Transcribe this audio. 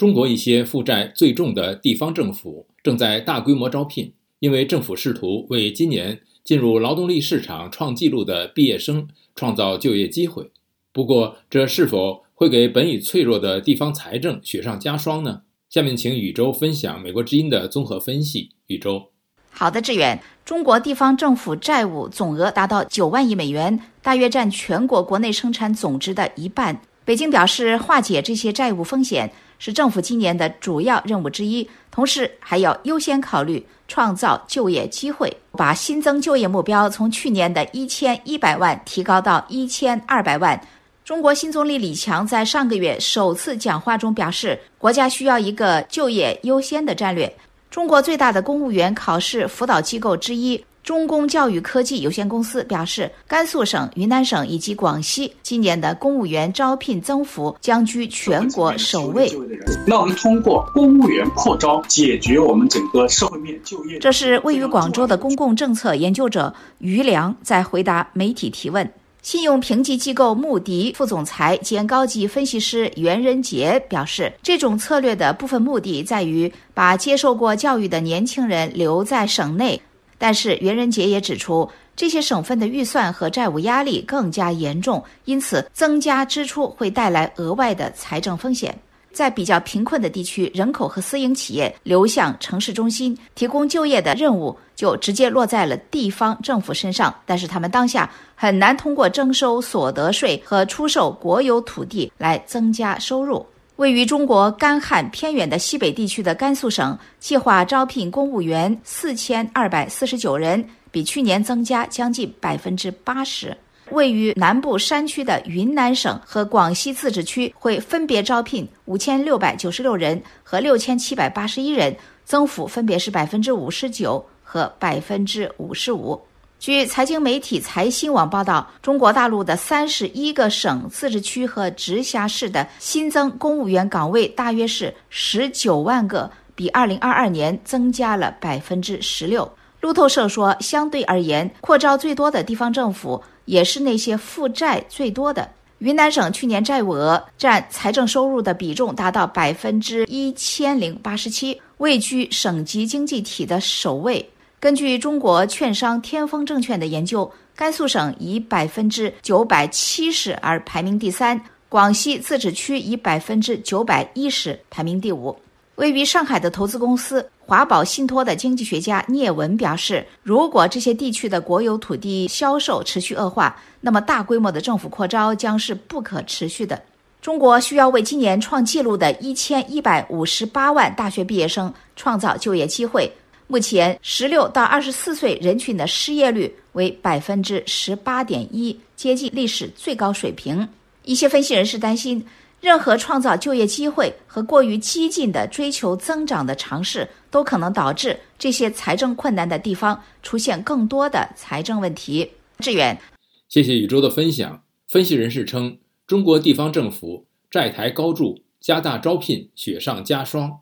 中国一些负债最重的地方政府正在大规模招聘，因为政府试图为今年进入劳动力市场创纪录的毕业生创造就业机会。不过，这是否会给本已脆弱的地方财政雪上加霜呢？下面请宇宙分享美国之音的综合分析。宇宙，好的，志远。中国地方政府债务总额达到九万亿美元，大约占全国国内生产总值的一半。北京表示，化解这些债务风险是政府今年的主要任务之一，同时还要优先考虑创造就业机会，把新增就业目标从去年的一千一百万提高到一千二百万。中国新总理李强在上个月首次讲话中表示，国家需要一个就业优先的战略。中国最大的公务员考试辅导机构之一中公教育科技有限公司表示，甘肃省、云南省以及广西今年的公务员招聘增幅将居全国首位。那我们通过公务员扩招解决我们整个社会面就业。这是位于广州的公共政策研究者于良在回答媒体提问。信用评级机构穆迪副总裁兼高级分析师袁仁杰表示，这种策略的部分目的在于把接受过教育的年轻人留在省内。但是，袁仁杰也指出，这些省份的预算和债务压力更加严重，因此增加支出会带来额外的财政风险。在比较贫困的地区，人口和私营企业流向城市中心，提供就业的任务就直接落在了地方政府身上。但是他们当下很难通过征收所得税和出售国有土地来增加收入。位于中国干旱偏远的西北地区的甘肃省，计划招聘公务员四千二百四十九人，比去年增加将近百分之八十。位于南部山区的云南省和广西自治区会分别招聘五千六百九十六人和六千七百八十一人，增幅分别是百分之五十九和百分之五十五。据财经媒体财新网报道，中国大陆的三十一个省、自治区和直辖市的新增公务员岗位大约是十九万个，比二零二二年增加了百分之十六。路透社说，相对而言，扩招最多的地方政府。也是那些负债最多的。云南省去年债务额占财政收入的比重达到百分之一千零八十七，位居省级经济体的首位。根据中国券商天风证券的研究，甘肃省以百分之九百七十而排名第三，广西自治区以百分之九百一十排名第五。位于上海的投资公司华宝信托的经济学家聂文表示，如果这些地区的国有土地销售持续恶化，那么大规模的政府扩招将是不可持续的。中国需要为今年创纪录的一千一百五十八万大学毕业生创造就业机会。目前，十六到二十四岁人群的失业率为百分之十八点一，接近历史最高水平。一些分析人士担心。任何创造就业机会和过于激进的追求增长的尝试，都可能导致这些财政困难的地方出现更多的财政问题。志远，谢谢宇宙的分享。分析人士称，中国地方政府债台高筑，加大招聘，雪上加霜。